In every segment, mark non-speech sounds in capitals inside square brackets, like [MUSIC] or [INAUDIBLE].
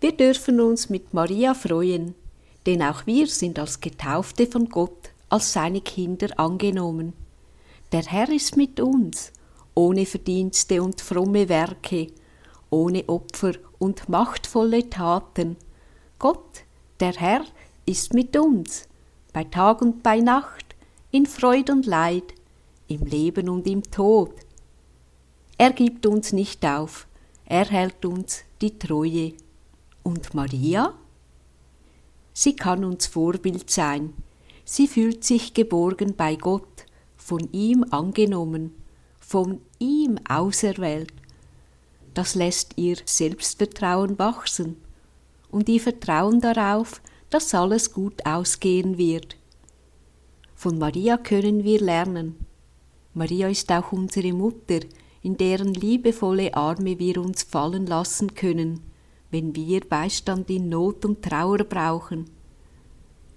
Wir dürfen uns mit Maria freuen, denn auch wir sind als Getaufte von Gott, als seine Kinder angenommen. Der Herr ist mit uns, ohne Verdienste und fromme Werke, ohne Opfer und machtvolle Taten. Gott, der Herr, ist mit uns, bei Tag und bei Nacht, in Freud und Leid, im Leben und im Tod. Er gibt uns nicht auf, er hält uns die Treue. Und Maria? Sie kann uns Vorbild sein. Sie fühlt sich geborgen bei Gott, von ihm angenommen, von ihm auserwählt. Das lässt ihr Selbstvertrauen wachsen und ihr Vertrauen darauf, dass alles gut ausgehen wird. Von Maria können wir lernen. Maria ist auch unsere Mutter, in deren liebevolle Arme wir uns fallen lassen können, wenn wir Beistand in Not und Trauer brauchen.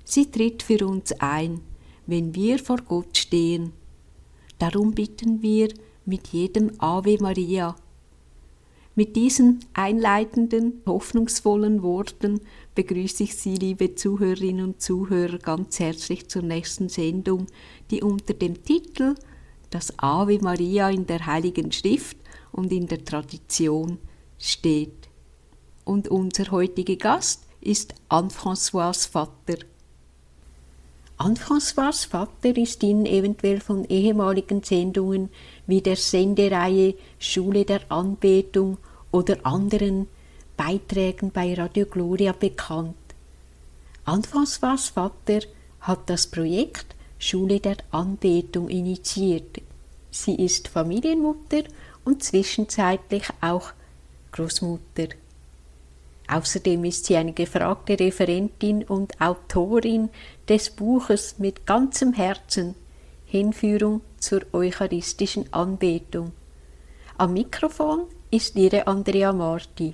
Sie tritt für uns ein, wenn wir vor Gott stehen. Darum bitten wir mit jedem Ave Maria. Mit diesen einleitenden, hoffnungsvollen Worten begrüße ich Sie, liebe Zuhörerinnen und Zuhörer, ganz herzlich zur nächsten Sendung, die unter dem Titel Das Ave Maria in der Heiligen Schrift und in der Tradition steht. Und unser heutiger Gast ist Anne-Françoise Vater. Anfangs Vater ist Ihnen eventuell von ehemaligen Sendungen wie der Sendereihe Schule der Anbetung oder anderen Beiträgen bei Radio Gloria bekannt. Anfangs Vater hat das Projekt Schule der Anbetung initiiert. Sie ist Familienmutter und zwischenzeitlich auch Großmutter. Außerdem ist sie eine gefragte Referentin und Autorin des Buches mit ganzem Herzen Hinführung zur eucharistischen Anbetung. Am Mikrofon ist ihre Andrea Marti.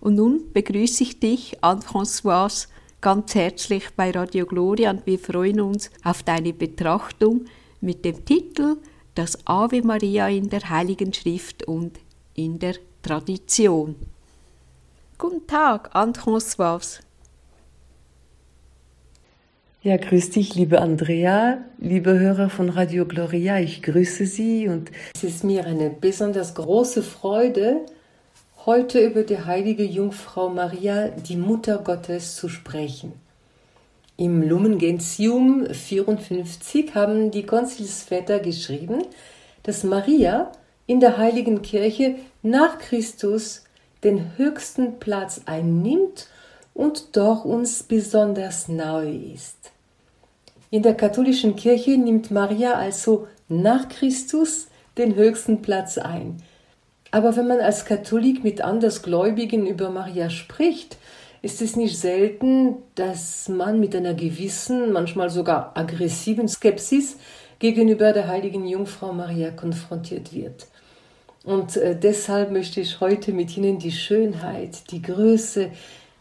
Und nun begrüße ich dich, Anne-Françoise, ganz herzlich bei Radio Gloria und wir freuen uns auf deine Betrachtung mit dem Titel Das Ave Maria in der Heiligen Schrift und in der Tradition. Guten Tag, Anne-Françoise. Ja, grüß dich, liebe Andrea, liebe Hörer von Radio Gloria. Ich grüße Sie und es ist mir eine besonders große Freude, heute über die heilige Jungfrau Maria, die Mutter Gottes, zu sprechen. Im Lumen Gentium 54 haben die Konzilsväter geschrieben, dass Maria in der heiligen Kirche nach Christus den höchsten Platz einnimmt und doch uns besonders nahe ist. In der katholischen Kirche nimmt Maria also nach Christus den höchsten Platz ein. Aber wenn man als Katholik mit Andersgläubigen über Maria spricht, ist es nicht selten, dass man mit einer gewissen, manchmal sogar aggressiven Skepsis gegenüber der heiligen Jungfrau Maria konfrontiert wird. Und äh, deshalb möchte ich heute mit Ihnen die Schönheit, die Größe,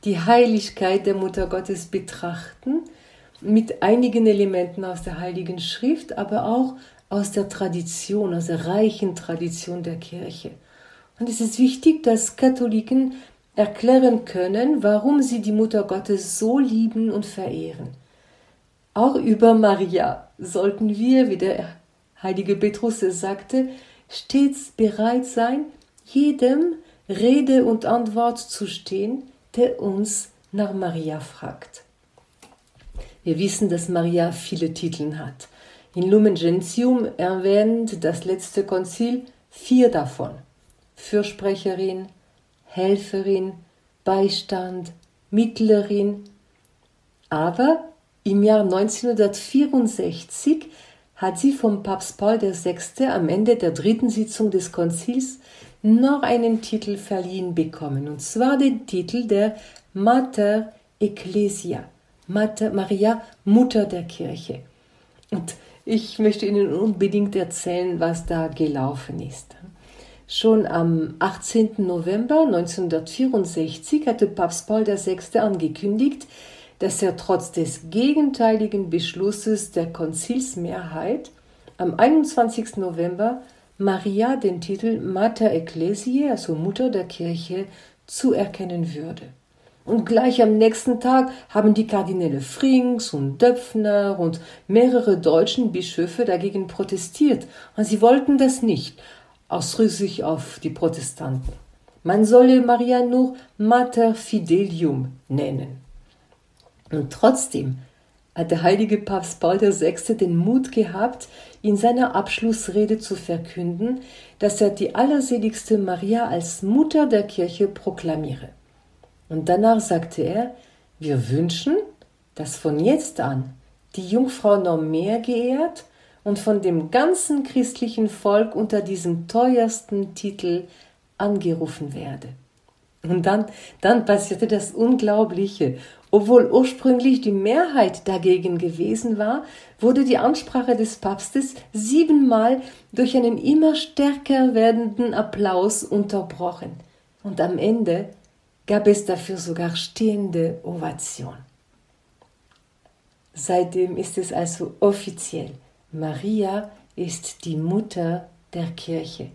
die Heiligkeit der Mutter Gottes betrachten, mit einigen Elementen aus der Heiligen Schrift, aber auch aus der Tradition, aus der reichen Tradition der Kirche. Und es ist wichtig, dass Katholiken erklären können, warum sie die Mutter Gottes so lieben und verehren. Auch über Maria sollten wir, wie der heilige Petrus es sagte, stets bereit sein, jedem Rede und Antwort zu stehen, der uns nach Maria fragt. Wir wissen, dass Maria viele Titel hat. In Lumen Gentium erwähnt das letzte Konzil vier davon. Fürsprecherin, Helferin, Beistand, Mittlerin. Aber im Jahr 1964 hat sie vom Papst Paul VI. am Ende der dritten Sitzung des Konzils noch einen Titel verliehen bekommen, und zwar den Titel der Mater Ecclesia, Mater Maria, Mutter der Kirche. Und ich möchte Ihnen unbedingt erzählen, was da gelaufen ist. Schon am 18. November 1964 hatte Papst Paul VI. angekündigt, dass er trotz des gegenteiligen Beschlusses der Konzilsmehrheit am 21. November Maria den Titel Mater Ecclesiae, also Mutter der Kirche, zuerkennen würde. Und gleich am nächsten Tag haben die Kardinäle Frings und Döpfner und mehrere deutschen Bischöfe dagegen protestiert. Und sie wollten das nicht, aus Rücksicht auf die Protestanten. Man solle Maria nur Mater Fidelium nennen. Und trotzdem hat der heilige Papst Paul VI. den Mut gehabt, in seiner Abschlussrede zu verkünden, dass er die allerseligste Maria als Mutter der Kirche proklamiere. Und danach sagte er, wir wünschen, dass von jetzt an die Jungfrau noch mehr geehrt und von dem ganzen christlichen Volk unter diesem teuersten Titel angerufen werde. Und dann, dann passierte das Unglaubliche. Obwohl ursprünglich die Mehrheit dagegen gewesen war, wurde die Ansprache des Papstes siebenmal durch einen immer stärker werdenden Applaus unterbrochen. Und am Ende gab es dafür sogar stehende Ovation. Seitdem ist es also offiziell. Maria ist die Mutter der Kirche.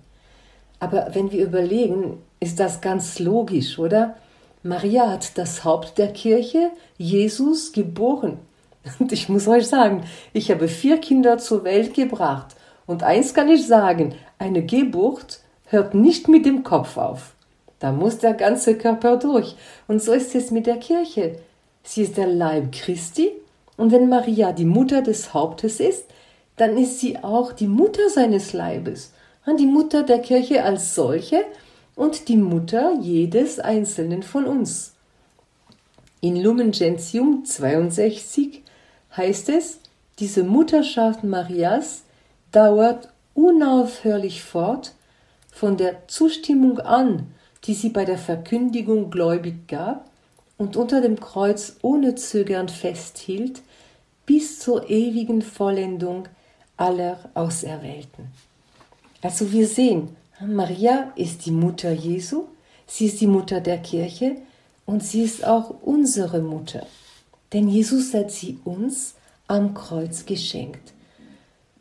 Aber wenn wir überlegen, ist das ganz logisch, oder? Maria hat das Haupt der Kirche, Jesus, geboren. Und ich muss euch sagen, ich habe vier Kinder zur Welt gebracht. Und eins kann ich sagen, eine Geburt hört nicht mit dem Kopf auf. Da muss der ganze Körper durch. Und so ist es mit der Kirche. Sie ist der Leib Christi. Und wenn Maria die Mutter des Hauptes ist, dann ist sie auch die Mutter seines Leibes. Die Mutter der Kirche als solche und die Mutter jedes Einzelnen von uns. In Lumen Gentium 62 heißt es, diese Mutterschaft Marias dauert unaufhörlich fort, von der Zustimmung an, die sie bei der Verkündigung gläubig gab und unter dem Kreuz ohne Zögern festhielt, bis zur ewigen Vollendung aller Auserwählten. Also wir sehen, Maria ist die Mutter Jesu, sie ist die Mutter der Kirche und sie ist auch unsere Mutter. Denn Jesus hat sie uns am Kreuz geschenkt.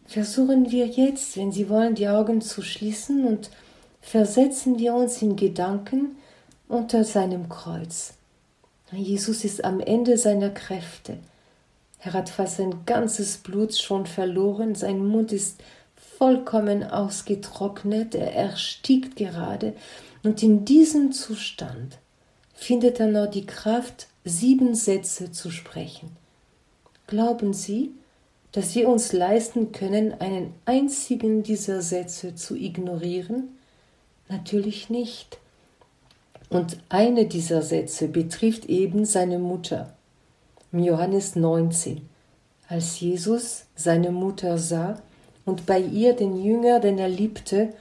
Versuchen wir jetzt, wenn Sie wollen, die Augen zu schließen und versetzen wir uns in Gedanken unter seinem Kreuz. Jesus ist am Ende seiner Kräfte. Er hat fast sein ganzes Blut schon verloren, sein Mund ist vollkommen ausgetrocknet, er erstickt gerade, und in diesem Zustand findet er noch die Kraft, sieben Sätze zu sprechen. Glauben Sie, dass wir uns leisten können, einen einzigen dieser Sätze zu ignorieren? Natürlich nicht. Und eine dieser Sätze betrifft eben seine Mutter. Im Johannes 19. Als Jesus seine Mutter sah, und bei ihr den Jünger, den er liebte,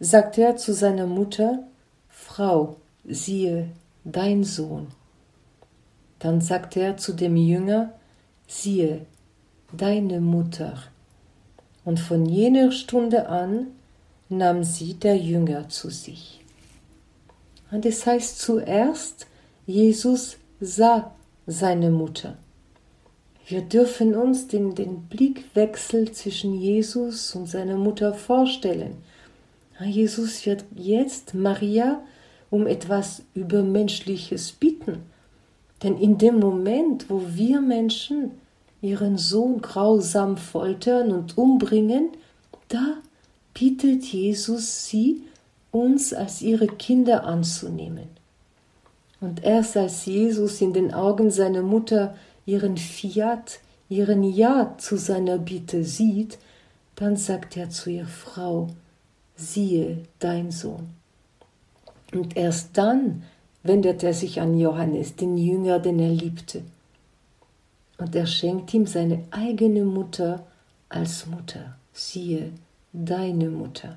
sagte er zu seiner Mutter, Frau, siehe, dein Sohn. Dann sagte er zu dem Jünger, siehe, deine Mutter. Und von jener Stunde an nahm sie der Jünger zu sich. Und es heißt zuerst, Jesus sah seine Mutter. Wir dürfen uns den, den Blickwechsel zwischen Jesus und seiner Mutter vorstellen. Jesus wird jetzt Maria um etwas Übermenschliches bitten. Denn in dem Moment, wo wir Menschen ihren Sohn grausam foltern und umbringen, da bittet Jesus sie, uns als ihre Kinder anzunehmen. Und erst als Jesus in den Augen seiner Mutter ihren Fiat, ihren Ja zu seiner Bitte sieht, dann sagt er zu ihr Frau, siehe dein Sohn. Und erst dann wendet er sich an Johannes, den Jünger, den er liebte. Und er schenkt ihm seine eigene Mutter als Mutter. Siehe, deine Mutter.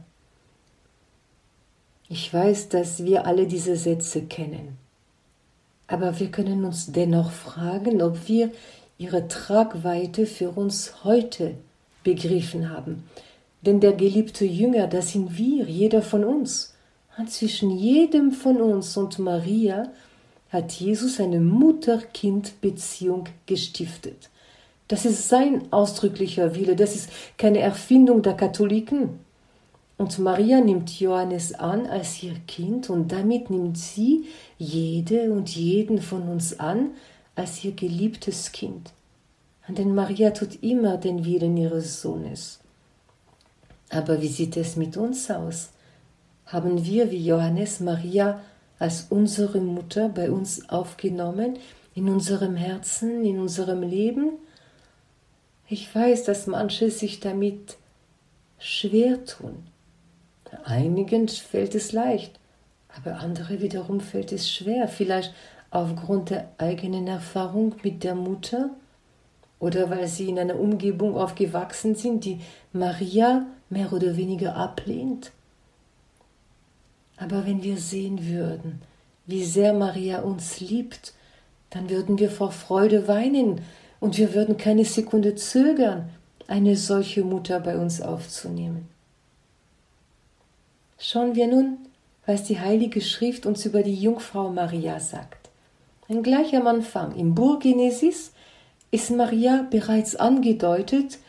Ich weiß, dass wir alle diese Sätze kennen. Aber wir können uns dennoch fragen, ob wir ihre Tragweite für uns heute begriffen haben. Denn der geliebte Jünger, das sind wir, jeder von uns. Und zwischen jedem von uns und Maria hat Jesus eine Mutter-Kind-Beziehung gestiftet. Das ist sein ausdrücklicher Wille, das ist keine Erfindung der Katholiken. Und Maria nimmt Johannes an als ihr Kind und damit nimmt sie jede und jeden von uns an als ihr geliebtes Kind. Denn Maria tut immer den Willen ihres Sohnes. Aber wie sieht es mit uns aus? Haben wir wie Johannes Maria als unsere Mutter bei uns aufgenommen, in unserem Herzen, in unserem Leben? Ich weiß, dass manche sich damit schwer tun. Einigen fällt es leicht, aber andere wiederum fällt es schwer, vielleicht aufgrund der eigenen Erfahrung mit der Mutter oder weil sie in einer Umgebung aufgewachsen sind, die Maria mehr oder weniger ablehnt. Aber wenn wir sehen würden, wie sehr Maria uns liebt, dann würden wir vor Freude weinen und wir würden keine Sekunde zögern, eine solche Mutter bei uns aufzunehmen. Schauen wir nun, was die Heilige Schrift uns über die Jungfrau Maria sagt. Ein gleich am Anfang im Buch Genesis ist Maria bereits angedeutet,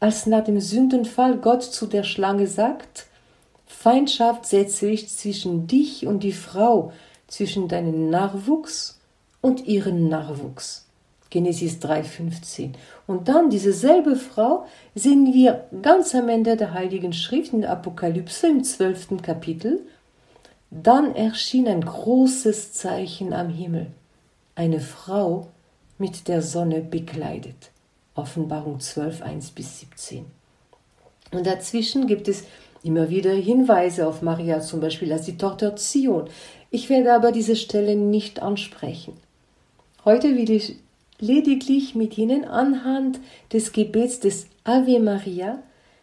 als nach dem Sündenfall Gott zu der Schlange sagt, Feindschaft setze ich zwischen dich und die Frau, zwischen deinen Nachwuchs und ihren Nachwuchs. Genesis 3,15. Und dann diese selbe Frau sehen wir ganz am Ende der Heiligen Schrift in der Apokalypse im zwölften Kapitel. Dann erschien ein großes Zeichen am Himmel. Eine Frau mit der Sonne bekleidet. Offenbarung 12, 1 bis 17. Und dazwischen gibt es immer wieder Hinweise auf Maria, zum Beispiel als die Tochter Zion. Ich werde aber diese Stelle nicht ansprechen. Heute will ich lediglich mit Ihnen anhand des Gebets des Ave Maria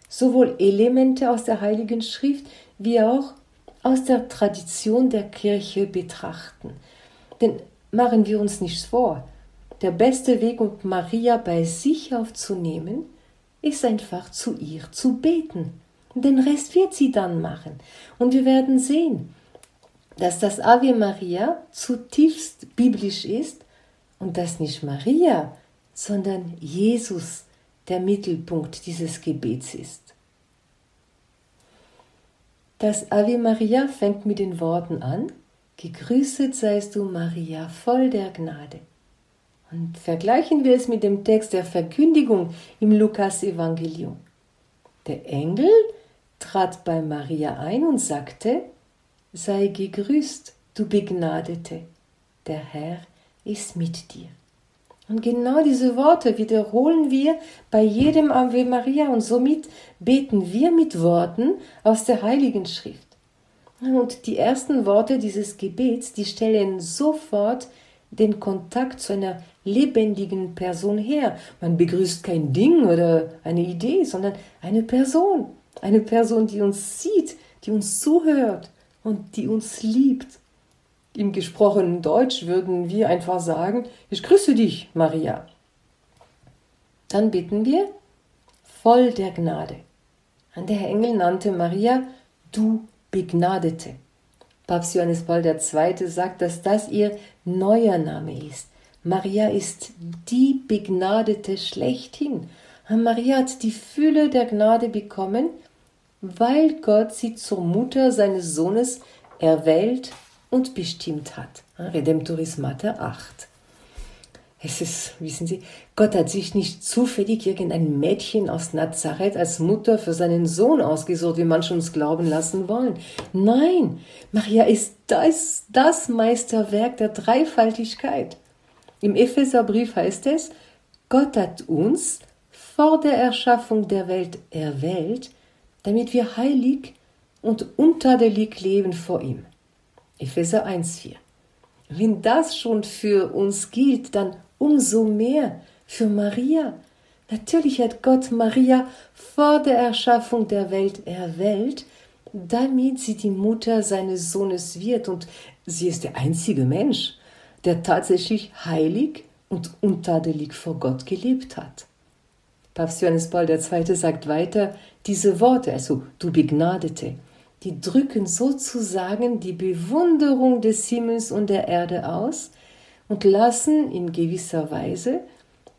sowohl Elemente aus der Heiligen Schrift wie auch aus der Tradition der Kirche betrachten. Denn machen wir uns nichts vor, der beste Weg, um Maria bei sich aufzunehmen, ist einfach zu ihr zu beten. Den Rest wird sie dann machen. Und wir werden sehen, dass das Ave Maria zutiefst biblisch ist und dass nicht Maria, sondern Jesus der Mittelpunkt dieses Gebets ist. Das Ave Maria fängt mit den Worten an, Gegrüßet seist du, Maria, voll der Gnade. Und vergleichen wir es mit dem Text der Verkündigung im Lukas-Evangelium. Der Engel trat bei Maria ein und sagte: Sei gegrüßt, du Begnadete, der Herr ist mit dir. Und genau diese Worte wiederholen wir bei jedem Ave Maria und somit beten wir mit Worten aus der Heiligen Schrift. Und die ersten Worte dieses Gebets, die stellen sofort den Kontakt zu einer lebendigen Person her. Man begrüßt kein Ding oder eine Idee, sondern eine Person. Eine Person, die uns sieht, die uns zuhört und die uns liebt. Im gesprochenen Deutsch würden wir einfach sagen, ich grüße dich, Maria. Dann bitten wir, voll der Gnade. Und der Engel nannte Maria, du Begnadete. Papst Johannes Paul II. sagt, dass das ihr neuer Name ist. Maria ist die Begnadete schlechthin. Maria hat die Fülle der Gnade bekommen, weil Gott sie zur Mutter seines Sohnes erwählt und bestimmt hat. Redemptoris Mater 8. Es ist, wissen Sie, Gott hat sich nicht zufällig irgendein Mädchen aus Nazareth als Mutter für seinen Sohn ausgesucht, wie manche uns glauben lassen wollen. Nein, Maria ist das, das Meisterwerk der Dreifaltigkeit. Im Epheserbrief heißt es, Gott hat uns vor der Erschaffung der Welt erwählt, damit wir heilig und untadelig leben vor ihm. Epheser 1,4. Wenn das schon für uns gilt, dann umso mehr für Maria. Natürlich hat Gott Maria vor der Erschaffung der Welt erwählt, damit sie die Mutter seines Sohnes wird und sie ist der einzige Mensch, der tatsächlich heilig und untadelig vor Gott gelebt hat. Papst Johannes Paul II. sagt weiter, diese Worte, also du Begnadete, die drücken sozusagen die Bewunderung des Himmels und der Erde aus und lassen in gewisser Weise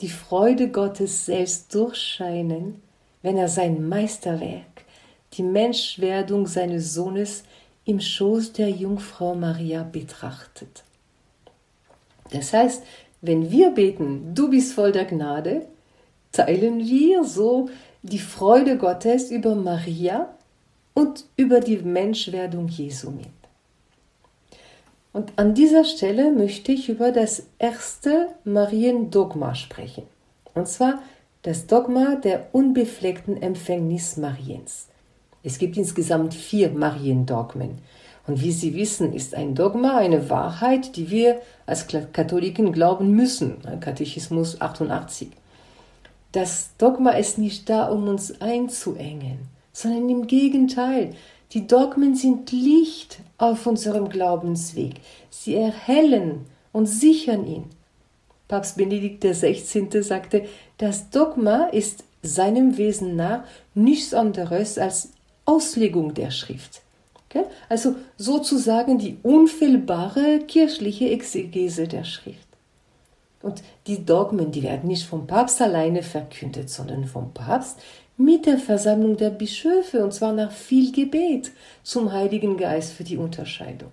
die Freude Gottes selbst durchscheinen, wenn er sein Meisterwerk, die Menschwerdung seines Sohnes im Schoß der Jungfrau Maria betrachtet. Das heißt, wenn wir beten, du bist voll der Gnade, teilen wir so die Freude Gottes über Maria und über die Menschwerdung Jesu mit. Und an dieser Stelle möchte ich über das erste Mariendogma sprechen. Und zwar das Dogma der unbefleckten Empfängnis Mariens. Es gibt insgesamt vier Mariendogmen. Und wie Sie wissen, ist ein Dogma eine Wahrheit, die wir als Katholiken glauben müssen. Katechismus 88. Das Dogma ist nicht da, um uns einzuengen, sondern im Gegenteil. Die Dogmen sind Licht auf unserem Glaubensweg. Sie erhellen und sichern ihn. Papst Benedikt XVI. sagte, das Dogma ist seinem Wesen nach nichts anderes als Auslegung der Schrift. Also sozusagen die unfehlbare kirchliche Exegese der Schrift. Und die Dogmen, die werden nicht vom Papst alleine verkündet, sondern vom Papst mit der Versammlung der Bischöfe, und zwar nach viel Gebet zum Heiligen Geist für die Unterscheidung.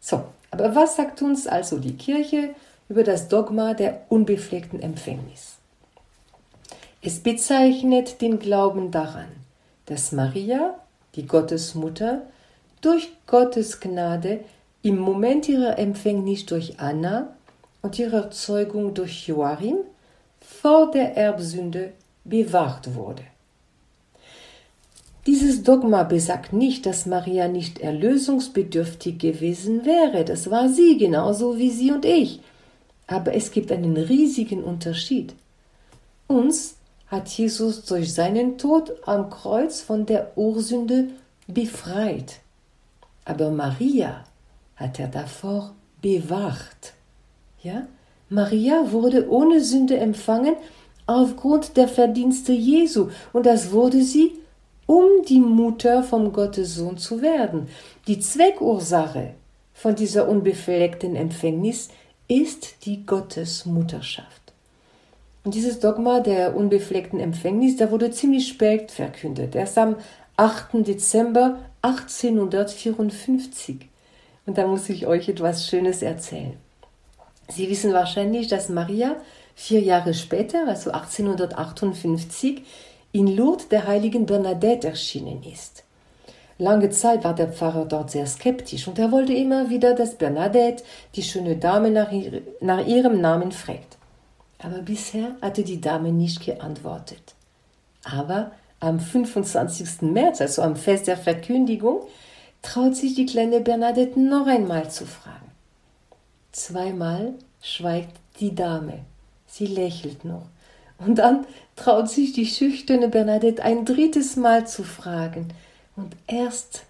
So, aber was sagt uns also die Kirche über das Dogma der unbefleckten Empfängnis? Es bezeichnet den Glauben daran, dass Maria, die Gottesmutter, durch Gottes Gnade im Moment ihrer Empfängnis durch Anna und ihrer Zeugung durch Joachim vor der Erbsünde bewahrt wurde. Dieses Dogma besagt nicht, dass Maria nicht erlösungsbedürftig gewesen wäre. Das war sie genauso wie Sie und ich. Aber es gibt einen riesigen Unterschied. Uns hat Jesus durch seinen Tod am Kreuz von der Ursünde befreit. Aber Maria hat er davor bewahrt. Ja? Maria wurde ohne Sünde empfangen aufgrund der Verdienste Jesu und das wurde sie, um die Mutter vom Gottessohn zu werden. Die Zweckursache von dieser unbefleckten Empfängnis ist die Gottesmutterschaft. Und dieses Dogma der unbefleckten Empfängnis, da wurde ziemlich spät verkündet, erst am 8. Dezember 1854. Und da muss ich euch etwas Schönes erzählen. Sie wissen wahrscheinlich, dass Maria vier Jahre später, also 1858, in Lourdes der heiligen Bernadette erschienen ist. Lange Zeit war der Pfarrer dort sehr skeptisch und er wollte immer wieder, dass Bernadette, die schöne Dame, nach, ihr, nach ihrem Namen fragt. Aber bisher hatte die Dame nicht geantwortet. Aber am 25. März, also am Fest der Verkündigung, traut sich die kleine Bernadette noch einmal zu fragen. Zweimal schweigt die Dame. Sie lächelt noch. Und dann traut sich die schüchterne Bernadette ein drittes Mal zu fragen. Und erst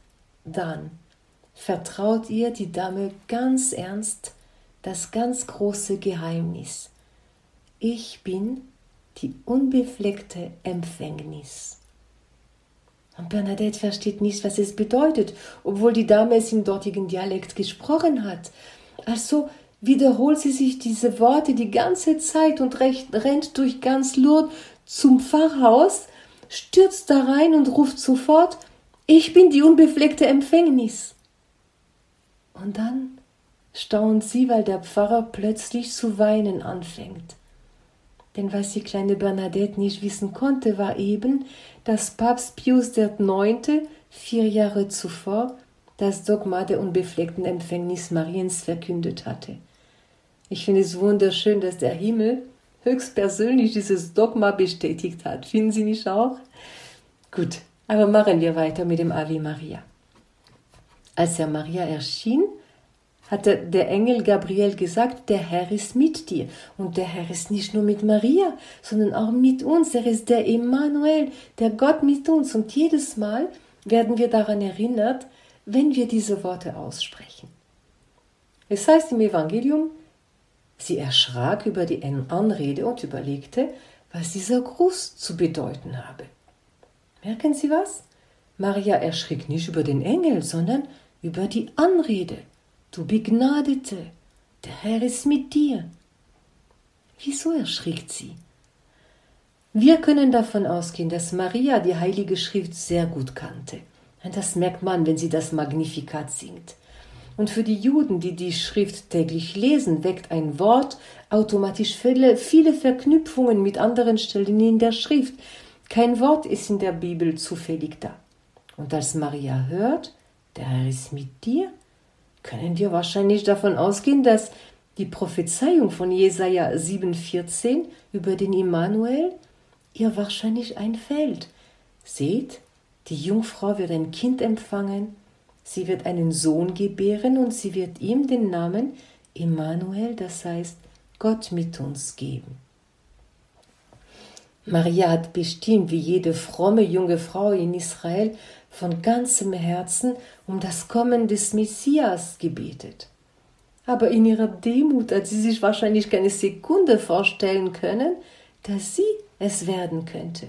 dann vertraut ihr die Dame ganz ernst das ganz große Geheimnis. Ich bin die unbefleckte Empfängnis. Und Bernadette versteht nicht, was es bedeutet, obwohl die Dame es im dortigen Dialekt gesprochen hat. Also wiederholt sie sich diese Worte die ganze Zeit und rennt durch ganz Lourdes zum Pfarrhaus, stürzt da rein und ruft sofort, ich bin die unbefleckte Empfängnis. Und dann staunt sie, weil der Pfarrer plötzlich zu weinen anfängt. Denn was die kleine Bernadette nicht wissen konnte, war eben, dass Papst Pius IX. vier Jahre zuvor das Dogma der unbefleckten Empfängnis Mariens verkündet hatte. Ich finde es wunderschön, dass der Himmel höchstpersönlich dieses Dogma bestätigt hat. Finden Sie nicht auch? Gut, aber machen wir weiter mit dem Ave Maria. Als er Maria erschien, hatte der Engel Gabriel gesagt, der Herr ist mit dir. Und der Herr ist nicht nur mit Maria, sondern auch mit uns. Er ist der Emmanuel, der Gott mit uns. Und jedes Mal werden wir daran erinnert, wenn wir diese Worte aussprechen. Es heißt im Evangelium, sie erschrak über die Anrede und überlegte, was dieser Gruß zu bedeuten habe. Merken Sie was? Maria erschrick nicht über den Engel, sondern über die Anrede du Begnadete, der Herr ist mit dir. Wieso erschrickt sie? Wir können davon ausgehen, dass Maria die Heilige Schrift sehr gut kannte. Das merkt man, wenn sie das Magnifikat singt. Und für die Juden, die die Schrift täglich lesen, weckt ein Wort automatisch viele, viele Verknüpfungen mit anderen Stellen in der Schrift. Kein Wort ist in der Bibel zufällig da. Und als Maria hört, der Herr ist mit dir, können wir wahrscheinlich davon ausgehen, dass die Prophezeiung von Jesaja 7,14 über den Immanuel ihr wahrscheinlich einfällt. Seht, die Jungfrau wird ein Kind empfangen, sie wird einen Sohn gebären und sie wird ihm den Namen Immanuel, das heißt Gott mit uns geben. Maria hat bestimmt, wie jede fromme junge Frau in Israel, von ganzem Herzen um das Kommen des Messias gebetet. Aber in ihrer Demut hat sie sich wahrscheinlich keine Sekunde vorstellen können, dass sie es werden könnte.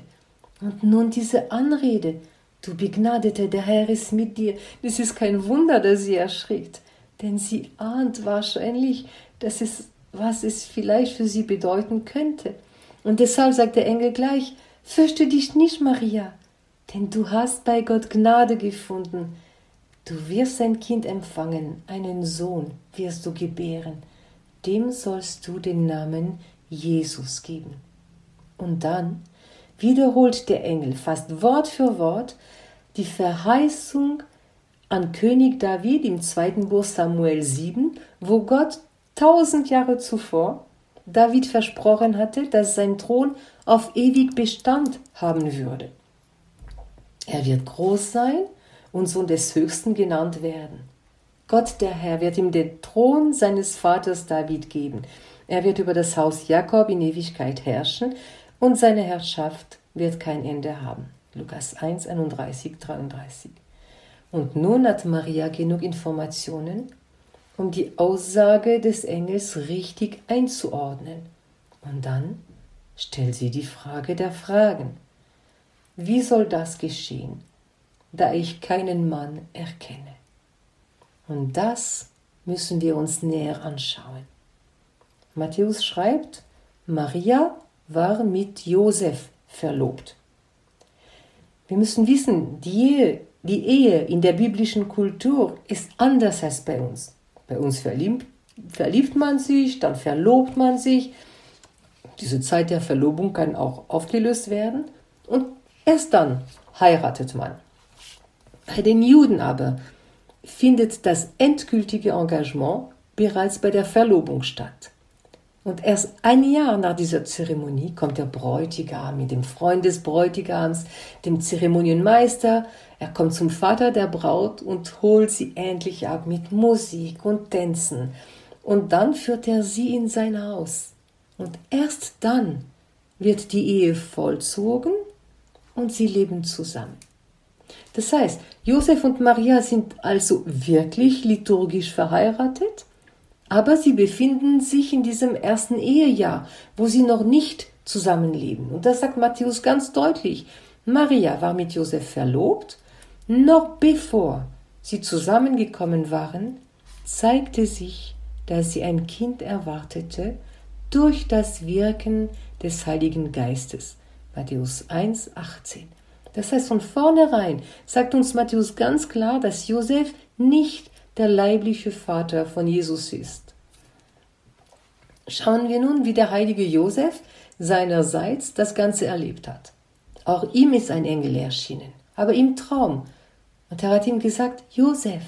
Und nun diese Anrede, du Begnadete, der Herr ist mit dir, es ist kein Wunder, dass sie erschrickt, denn sie ahnt wahrscheinlich, dass es, was es vielleicht für sie bedeuten könnte. Und deshalb sagt der Engel gleich, fürchte dich nicht, Maria, denn du hast bei Gott Gnade gefunden. Du wirst ein Kind empfangen, einen Sohn wirst du gebären, dem sollst du den Namen Jesus geben. Und dann wiederholt der Engel fast Wort für Wort die Verheißung an König David im zweiten Buch Samuel 7, wo Gott tausend Jahre zuvor David versprochen hatte, dass sein Thron auf ewig Bestand haben würde. Er wird groß sein und Sohn des Höchsten genannt werden. Gott der Herr wird ihm den Thron seines Vaters David geben. Er wird über das Haus Jakob in Ewigkeit herrschen und seine Herrschaft wird kein Ende haben. Lukas 1, 31, 33. Und nun hat Maria genug Informationen, um die Aussage des Engels richtig einzuordnen. Und dann stellt sie die Frage der Fragen. Wie soll das geschehen, da ich keinen Mann erkenne? Und das müssen wir uns näher anschauen. Matthäus schreibt, Maria war mit Josef verlobt. Wir müssen wissen, die Ehe, die Ehe in der biblischen Kultur ist anders als bei uns. Bei uns verliebt, verliebt man sich, dann verlobt man sich. Diese Zeit der Verlobung kann auch aufgelöst werden und erst dann heiratet man. Bei den Juden aber findet das endgültige Engagement bereits bei der Verlobung statt. Und erst ein Jahr nach dieser Zeremonie kommt der Bräutigam mit dem Freund des Bräutigams, dem Zeremonienmeister. Er kommt zum Vater der Braut und holt sie endlich ab mit Musik und Tänzen. Und dann führt er sie in sein Haus. Und erst dann wird die Ehe vollzogen und sie leben zusammen. Das heißt, Josef und Maria sind also wirklich liturgisch verheiratet aber sie befinden sich in diesem ersten Ehejahr, wo sie noch nicht zusammenleben. Und das sagt Matthäus ganz deutlich. Maria war mit Josef verlobt, noch bevor sie zusammengekommen waren, zeigte sich, dass sie ein Kind erwartete durch das Wirken des Heiligen Geistes. Matthäus 1, 18. Das heißt, von vornherein sagt uns Matthäus ganz klar, dass Josef nicht der leibliche Vater von Jesus ist. Schauen wir nun, wie der heilige Josef seinerseits das Ganze erlebt hat. Auch ihm ist ein Engel erschienen, aber im Traum. Und er hat ihm gesagt, Josef,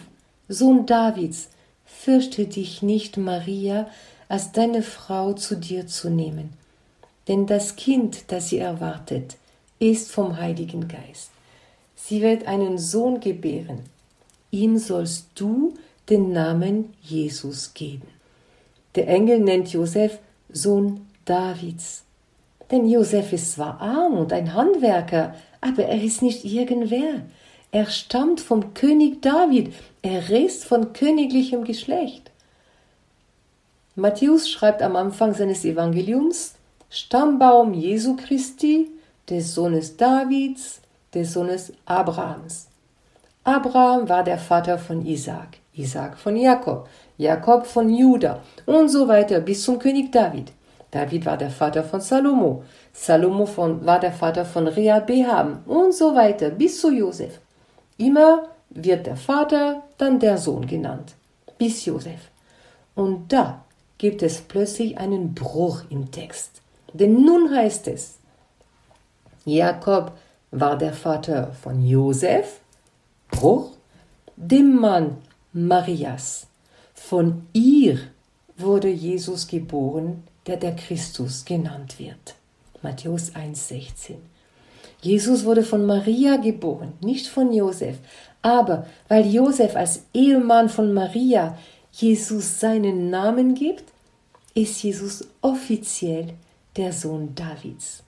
Sohn Davids, fürchte dich nicht, Maria, als deine Frau zu dir zu nehmen. Denn das Kind, das sie erwartet, ist vom Heiligen Geist. Sie wird einen Sohn gebären ihm sollst du den Namen Jesus geben. Der Engel nennt Josef Sohn Davids. Denn Josef ist zwar arm und ein Handwerker, aber er ist nicht irgendwer. Er stammt vom König David, er ist von königlichem Geschlecht. Matthäus schreibt am Anfang seines Evangeliums Stammbaum Jesu Christi, des Sohnes Davids, des Sohnes Abrahams. Abraham war der Vater von Isaac, Isaac von Jakob, Jakob von Juda und so weiter bis zum König David. David war der Vater von Salomo. Salomo von, war der Vater von Rehabeam und so weiter bis zu Josef. Immer wird der Vater, dann der Sohn genannt, bis Josef. Und da gibt es plötzlich einen Bruch im Text. Denn nun heißt es, Jakob war der Vater von Josef, Bruch, dem Mann Marias. Von ihr wurde Jesus geboren, der der Christus genannt wird. Matthäus 1,16. Jesus wurde von Maria geboren, nicht von Josef. Aber weil Josef als Ehemann von Maria Jesus seinen Namen gibt, ist Jesus offiziell der Sohn Davids.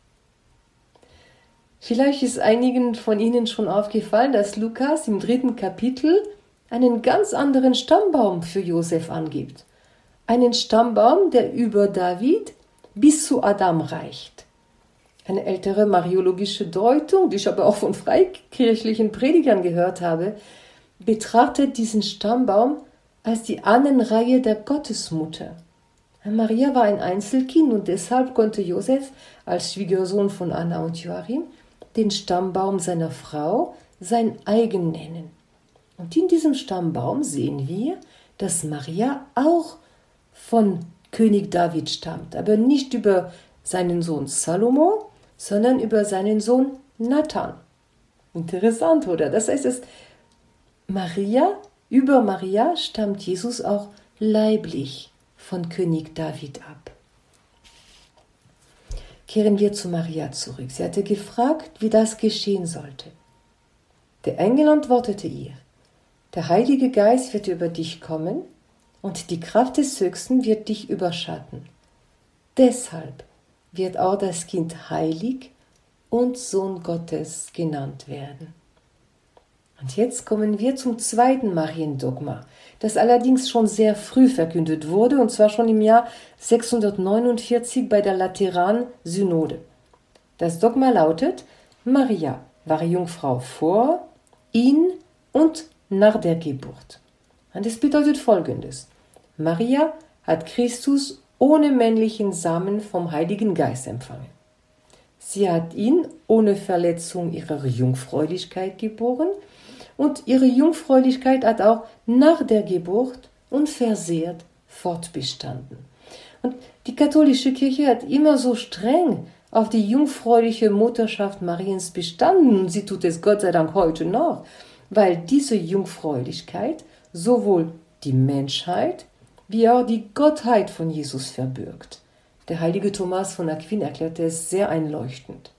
Vielleicht ist einigen von Ihnen schon aufgefallen, dass Lukas im dritten Kapitel einen ganz anderen Stammbaum für Josef angibt. Einen Stammbaum, der über David bis zu Adam reicht. Eine ältere mariologische Deutung, die ich aber auch von freikirchlichen Predigern gehört habe, betrachtet diesen Stammbaum als die Ahnenreihe der Gottesmutter. Maria war ein Einzelkind und deshalb konnte Josef als Schwiegersohn von Anna und Joachim den Stammbaum seiner Frau sein eigen nennen. Und in diesem Stammbaum sehen wir, dass Maria auch von König David stammt, aber nicht über seinen Sohn Salomo, sondern über seinen Sohn Nathan. Interessant, oder? Das heißt, es Maria, über Maria stammt Jesus auch leiblich von König David ab. Kehren wir zu Maria zurück. Sie hatte gefragt, wie das geschehen sollte. Der Engel antwortete ihr, der Heilige Geist wird über dich kommen und die Kraft des Höchsten wird dich überschatten. Deshalb wird auch das Kind heilig und Sohn Gottes genannt werden. Und jetzt kommen wir zum zweiten Mariendogma, das allerdings schon sehr früh verkündet wurde, und zwar schon im Jahr 649 bei der Lateran-Synode. Das Dogma lautet, Maria war Jungfrau vor, in und nach der Geburt. Und es bedeutet folgendes. Maria hat Christus ohne männlichen Samen vom Heiligen Geist empfangen. Sie hat ihn ohne Verletzung ihrer Jungfräulichkeit geboren und ihre Jungfräulichkeit hat auch nach der Geburt unversehrt fortbestanden. Und die katholische Kirche hat immer so streng auf die jungfräuliche Mutterschaft Mariens bestanden und sie tut es Gott sei Dank heute noch weil diese Jungfräulichkeit sowohl die Menschheit wie auch die Gottheit von Jesus verbirgt. Der heilige Thomas von Aquin erklärte es sehr einleuchtend.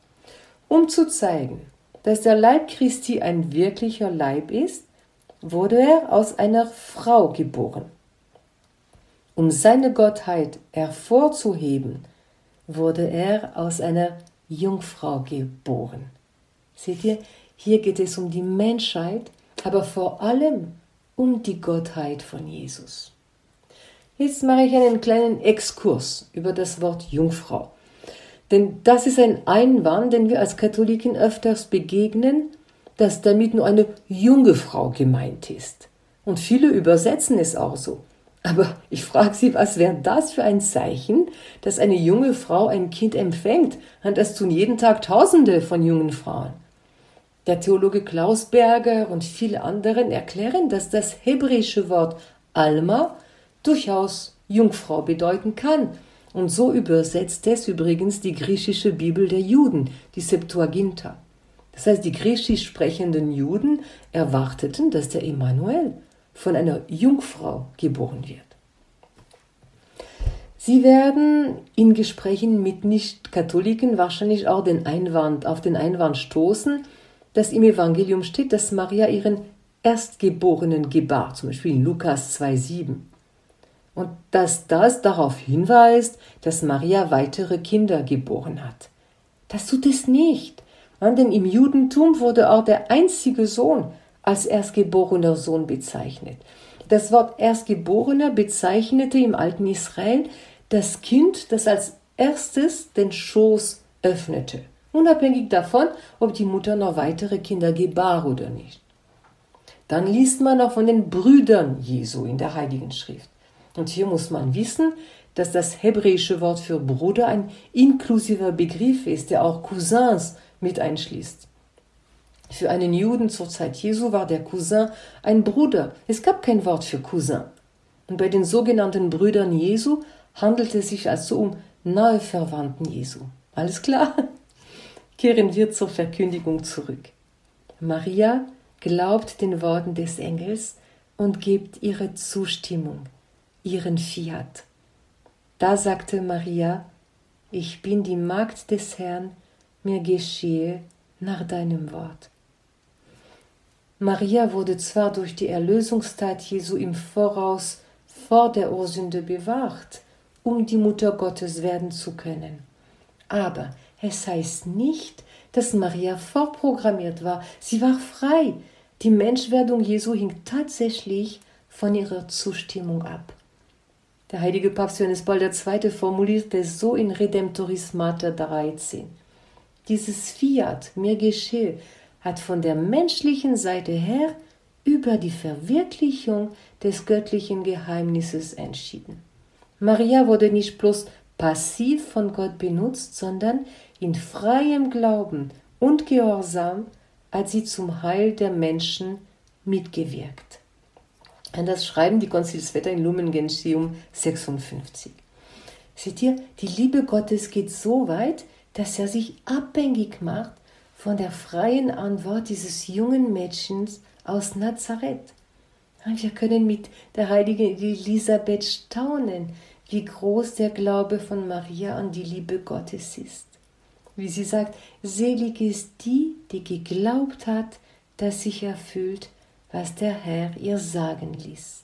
Um zu zeigen, dass der Leib Christi ein wirklicher Leib ist, wurde er aus einer Frau geboren. Um seine Gottheit hervorzuheben, wurde er aus einer Jungfrau geboren. Seht ihr, hier geht es um die Menschheit, aber vor allem um die Gottheit von Jesus. Jetzt mache ich einen kleinen Exkurs über das Wort Jungfrau. Denn das ist ein Einwand, den wir als Katholiken öfters begegnen, dass damit nur eine junge Frau gemeint ist. Und viele übersetzen es auch so. Aber ich frage Sie, was wäre das für ein Zeichen, dass eine junge Frau ein Kind empfängt? Und das tun jeden Tag Tausende von jungen Frauen. Der Theologe Klaus Berger und viele anderen erklären, dass das hebräische Wort Alma durchaus Jungfrau bedeuten kann. Und so übersetzt es übrigens die griechische Bibel der Juden, die Septuaginta. Das heißt, die griechisch sprechenden Juden erwarteten, dass der Emmanuel von einer Jungfrau geboren wird. Sie werden in Gesprächen mit Nicht-Katholiken wahrscheinlich auch den Einwand, auf den Einwand stoßen, dass im Evangelium steht, dass Maria ihren Erstgeborenen gebar, zum Beispiel in Lukas 2,7. Und dass das darauf hinweist, dass Maria weitere Kinder geboren hat. Das tut es nicht. Denn im Judentum wurde auch der einzige Sohn als erstgeborener Sohn bezeichnet. Das Wort Erstgeborener bezeichnete im alten Israel das Kind, das als erstes den Schoß öffnete unabhängig davon, ob die Mutter noch weitere Kinder gebar oder nicht. Dann liest man auch von den Brüdern Jesu in der Heiligen Schrift. Und hier muss man wissen, dass das hebräische Wort für Bruder ein inklusiver Begriff ist, der auch Cousins mit einschließt. Für einen Juden zur Zeit Jesu war der Cousin ein Bruder. Es gab kein Wort für Cousin. Und bei den sogenannten Brüdern Jesu handelte es sich also um nahe Verwandten Jesu. Alles klar? [LAUGHS] Kehren wir zur Verkündigung zurück. Maria glaubt den Worten des Engels und gibt ihre Zustimmung, ihren Fiat. Da sagte Maria, ich bin die Magd des Herrn, mir geschehe nach deinem Wort. Maria wurde zwar durch die Erlösungstat Jesu im Voraus vor der Ursünde bewacht, um die Mutter Gottes werden zu können. Aber es heißt nicht, dass Maria vorprogrammiert war. Sie war frei. Die Menschwerdung Jesu hing tatsächlich von ihrer Zustimmung ab. Der heilige Papst Johannes Paul II. formulierte es so in Redemptoris Mater 13. Dieses Fiat, mir geschehe, hat von der menschlichen Seite her über die Verwirklichung des göttlichen Geheimnisses entschieden. Maria wurde nicht bloß passiv von Gott benutzt, sondern in freiem Glauben und Gehorsam hat sie zum Heil der Menschen mitgewirkt. Das schreiben die Konzilsväter in Lumen Gentium 56. Seht ihr, die Liebe Gottes geht so weit, dass er sich abhängig macht von der freien Antwort dieses jungen Mädchens aus Nazareth. Wir können mit der heiligen Elisabeth staunen, wie groß der Glaube von Maria an die Liebe Gottes ist. Wie sie sagt, selig ist die, die geglaubt hat, dass sich erfüllt, was der Herr ihr sagen ließ.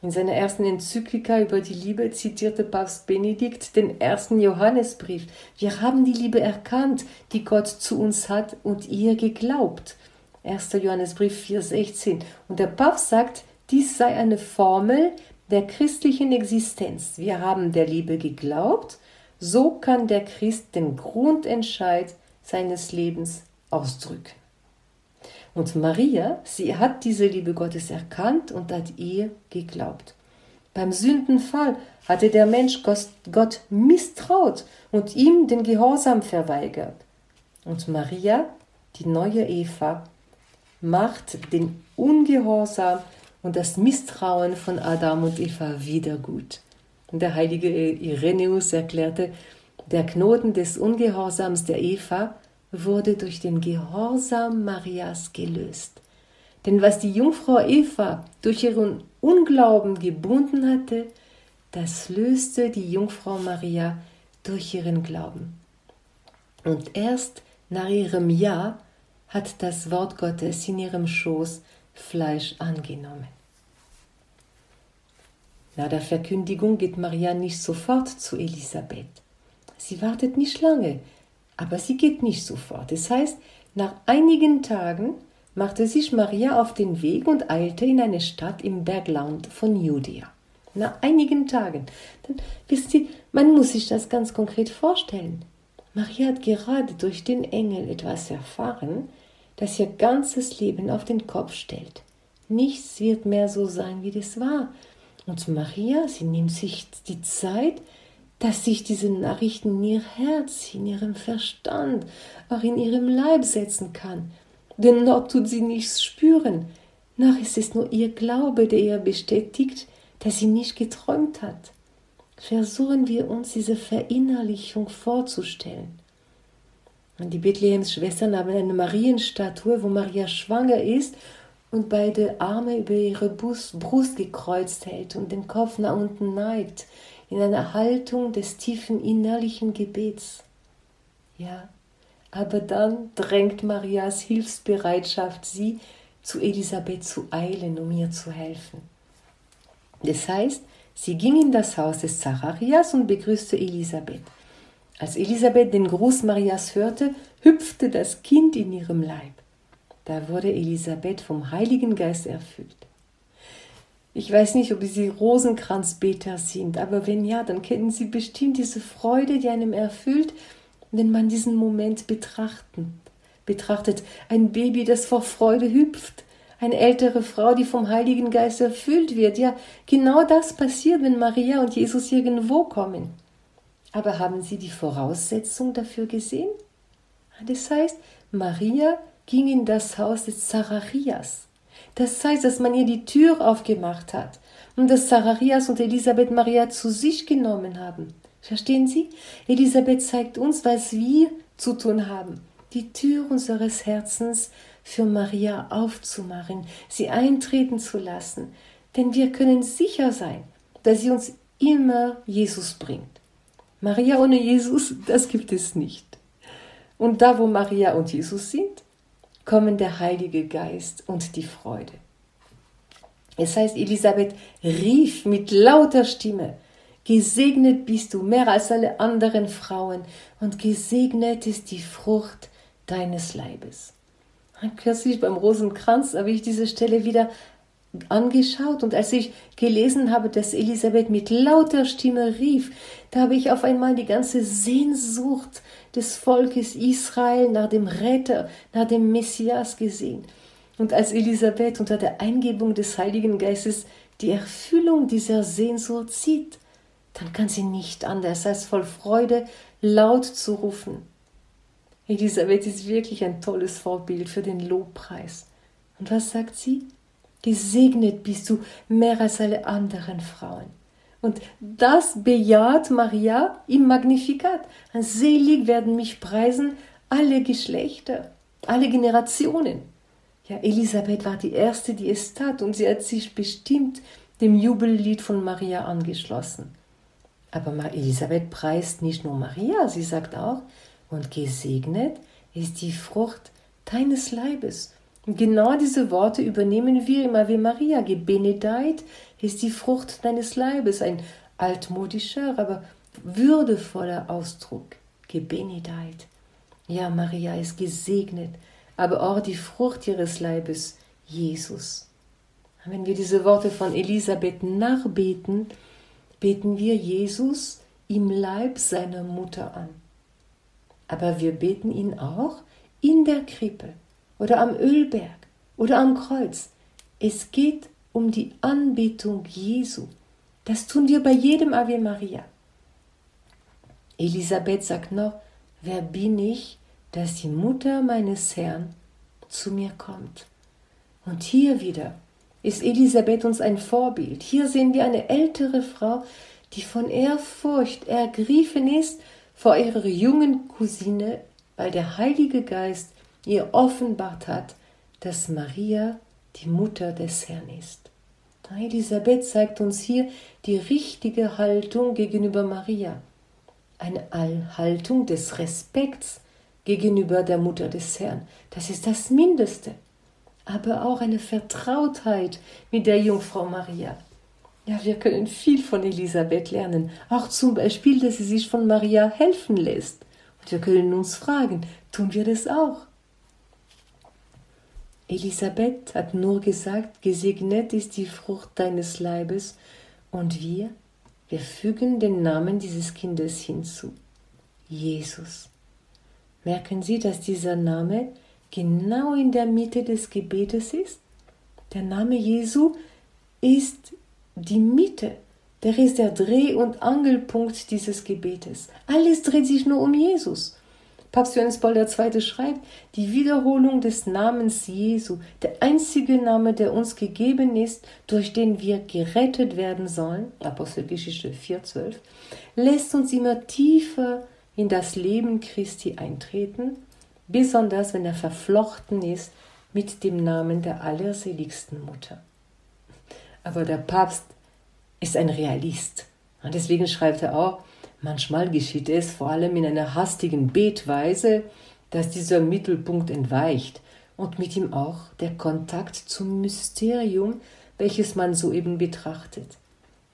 In seiner ersten Enzyklika über die Liebe zitierte Papst Benedikt den ersten Johannesbrief. Wir haben die Liebe erkannt, die Gott zu uns hat und ihr geglaubt. 1. Johannesbrief 4,16. Und der Papst sagt, dies sei eine Formel der christlichen Existenz. Wir haben der Liebe geglaubt, so kann der Christ den Grundentscheid seines Lebens ausdrücken. Und Maria, sie hat diese Liebe Gottes erkannt und hat ihr geglaubt. Beim Sündenfall hatte der Mensch Gott misstraut und ihm den Gehorsam verweigert. Und Maria, die neue Eva, macht den Ungehorsam und das Misstrauen von Adam und Eva wieder gut. Und der heilige Irenäus erklärte, der Knoten des Ungehorsams der Eva wurde durch den Gehorsam Marias gelöst. Denn was die Jungfrau Eva durch ihren Unglauben gebunden hatte, das löste die Jungfrau Maria durch ihren Glauben. Und erst nach ihrem Ja hat das Wort Gottes in ihrem Schoß Fleisch angenommen. Nach der Verkündigung geht Maria nicht sofort zu Elisabeth. Sie wartet nicht lange, aber sie geht nicht sofort. Das heißt, nach einigen Tagen machte sich Maria auf den Weg und eilte in eine Stadt im Bergland von Judäa. Nach einigen Tagen. Dann wisst ihr, man muss sich das ganz konkret vorstellen. Maria hat gerade durch den Engel etwas erfahren, das ihr ganzes Leben auf den Kopf stellt. Nichts wird mehr so sein, wie das war. Und Maria, sie nimmt sich die Zeit, dass sich diese Nachrichten in ihr Herz, in ihrem Verstand, auch in ihrem Leib setzen kann. Denn noch tut sie nichts spüren. Noch ist es nur ihr Glaube, der ihr bestätigt, dass sie nicht geträumt hat. Versuchen wir uns diese Verinnerlichung vorzustellen. Die Bethlehems Schwestern haben eine Marienstatue, wo Maria schwanger ist und beide Arme über ihre Brust gekreuzt hält und den Kopf nach unten neigt in einer Haltung des tiefen innerlichen Gebets. Ja, aber dann drängt Marias Hilfsbereitschaft sie, zu Elisabeth zu eilen, um ihr zu helfen. Das heißt, sie ging in das Haus des Zacharias und begrüßte Elisabeth. Als Elisabeth den Gruß Marias hörte, hüpfte das Kind in ihrem Leib. Da wurde Elisabeth vom Heiligen Geist erfüllt. Ich weiß nicht, ob Sie Rosenkranzbeter sind, aber wenn ja, dann kennen Sie bestimmt diese Freude, die einem erfüllt, wenn man diesen Moment betrachten, betrachtet. Ein Baby, das vor Freude hüpft, eine ältere Frau, die vom Heiligen Geist erfüllt wird. Ja, genau das passiert, wenn Maria und Jesus irgendwo kommen. Aber haben Sie die Voraussetzung dafür gesehen? Das heißt, Maria ging in das Haus des Zacharias. Das heißt, dass man ihr die Tür aufgemacht hat und dass Zacharias und Elisabeth Maria zu sich genommen haben. Verstehen Sie? Elisabeth zeigt uns, was wir zu tun haben. Die Tür unseres Herzens für Maria aufzumachen, sie eintreten zu lassen. Denn wir können sicher sein, dass sie uns immer Jesus bringt. Maria ohne Jesus, das gibt es nicht. Und da, wo Maria und Jesus sind, kommen der Heilige Geist und die Freude. Es heißt, Elisabeth rief mit lauter Stimme, Gesegnet bist du mehr als alle anderen Frauen und gesegnet ist die Frucht deines Leibes. Kürzlich beim Rosenkranz habe ich diese Stelle wieder angeschaut und als ich gelesen habe, dass Elisabeth mit lauter Stimme rief, da habe ich auf einmal die ganze Sehnsucht des Volkes Israel nach dem Retter, nach dem Messias gesehen. Und als Elisabeth unter der Eingebung des Heiligen Geistes die Erfüllung dieser Sehnsucht sieht, dann kann sie nicht anders, als voll Freude laut zu rufen. Elisabeth ist wirklich ein tolles Vorbild für den Lobpreis. Und was sagt sie? Gesegnet bist du mehr als alle anderen Frauen. Und das bejaht Maria im Magnifikat. Selig werden mich preisen alle Geschlechter, alle Generationen. Ja, Elisabeth war die erste, die es tat, und sie hat sich bestimmt dem Jubellied von Maria angeschlossen. Aber Elisabeth preist nicht nur Maria, sie sagt auch, und gesegnet ist die Frucht deines Leibes. Genau diese Worte übernehmen wir im Ave Maria. Gebenedeit ist die Frucht deines Leibes. Ein altmodischer, aber würdevoller Ausdruck. Gebenedeit. Ja, Maria ist gesegnet, aber auch die Frucht ihres Leibes, Jesus. Wenn wir diese Worte von Elisabeth nachbeten, beten wir Jesus im Leib seiner Mutter an. Aber wir beten ihn auch in der Krippe oder am Ölberg oder am Kreuz. Es geht um die Anbetung Jesu. Das tun wir bei jedem Ave Maria. Elisabeth sagt noch, wer bin ich, dass die Mutter meines Herrn zu mir kommt? Und hier wieder ist Elisabeth uns ein Vorbild. Hier sehen wir eine ältere Frau, die von Ehrfurcht ergriffen ist vor ihrer jungen Cousine, weil der Heilige Geist ihr offenbart hat, dass Maria die Mutter des Herrn ist. Elisabeth zeigt uns hier die richtige Haltung gegenüber Maria, eine Haltung des Respekts gegenüber der Mutter des Herrn. Das ist das Mindeste aber auch eine Vertrautheit mit der Jungfrau Maria. Ja, wir können viel von Elisabeth lernen, auch zum Beispiel, dass sie sich von Maria helfen lässt. Und wir können uns fragen, tun wir das auch? Elisabeth hat nur gesagt, gesegnet ist die Frucht deines Leibes, und wir, wir fügen den Namen dieses Kindes hinzu. Jesus. Merken Sie, dass dieser Name genau in der Mitte des Gebetes ist? Der Name Jesu ist die Mitte. Der ist der Dreh- und Angelpunkt dieses Gebetes. Alles dreht sich nur um Jesus. Papst Johannes Paul II. schreibt, die Wiederholung des Namens Jesu, der einzige Name, der uns gegeben ist, durch den wir gerettet werden sollen, Apostelgeschichte 4,12, lässt uns immer tiefer in das Leben Christi eintreten besonders wenn er verflochten ist mit dem Namen der allerseligsten Mutter. Aber der Papst ist ein Realist. Und deswegen schreibt er auch, manchmal geschieht es vor allem in einer hastigen Betweise, dass dieser Mittelpunkt entweicht und mit ihm auch der Kontakt zum Mysterium, welches man soeben betrachtet.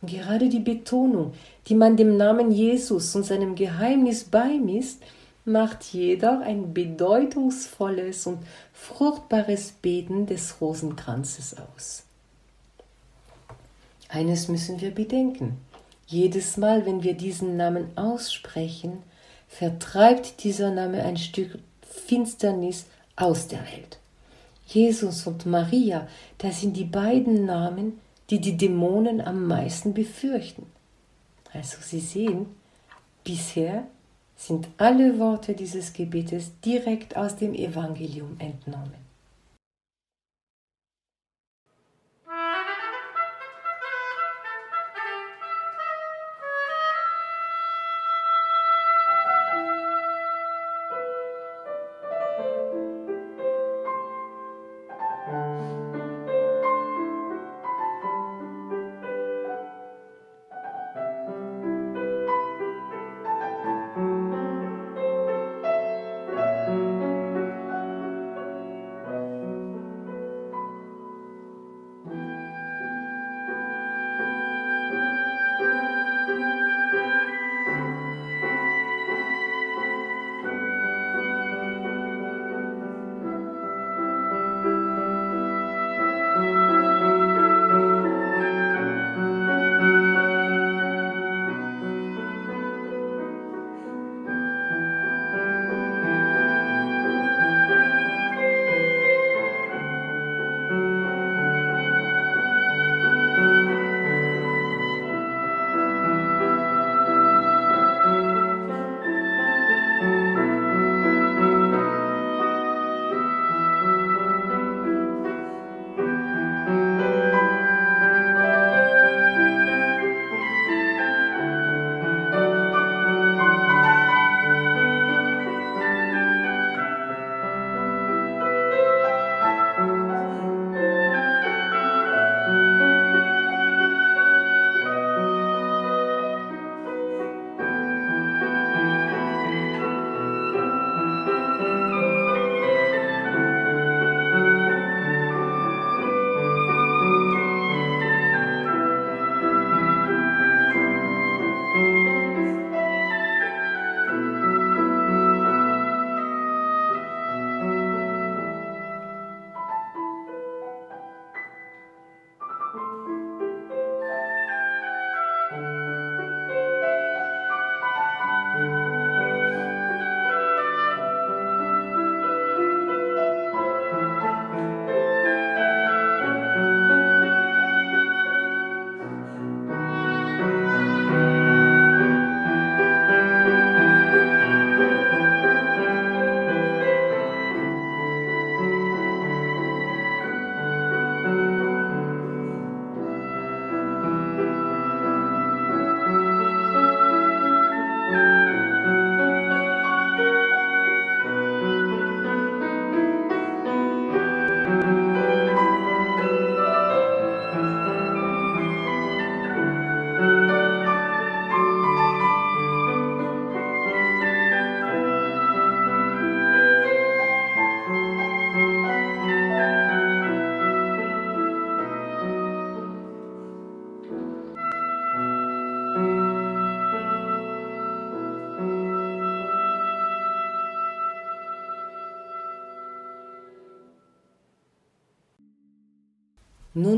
Gerade die Betonung, die man dem Namen Jesus und seinem Geheimnis beimisst, macht jedoch ein bedeutungsvolles und fruchtbares Beten des Rosenkranzes aus. Eines müssen wir bedenken. Jedes Mal, wenn wir diesen Namen aussprechen, vertreibt dieser Name ein Stück Finsternis aus der Welt. Jesus und Maria, das sind die beiden Namen, die die Dämonen am meisten befürchten. Also Sie sehen, bisher sind alle Worte dieses Gebetes direkt aus dem Evangelium entnommen.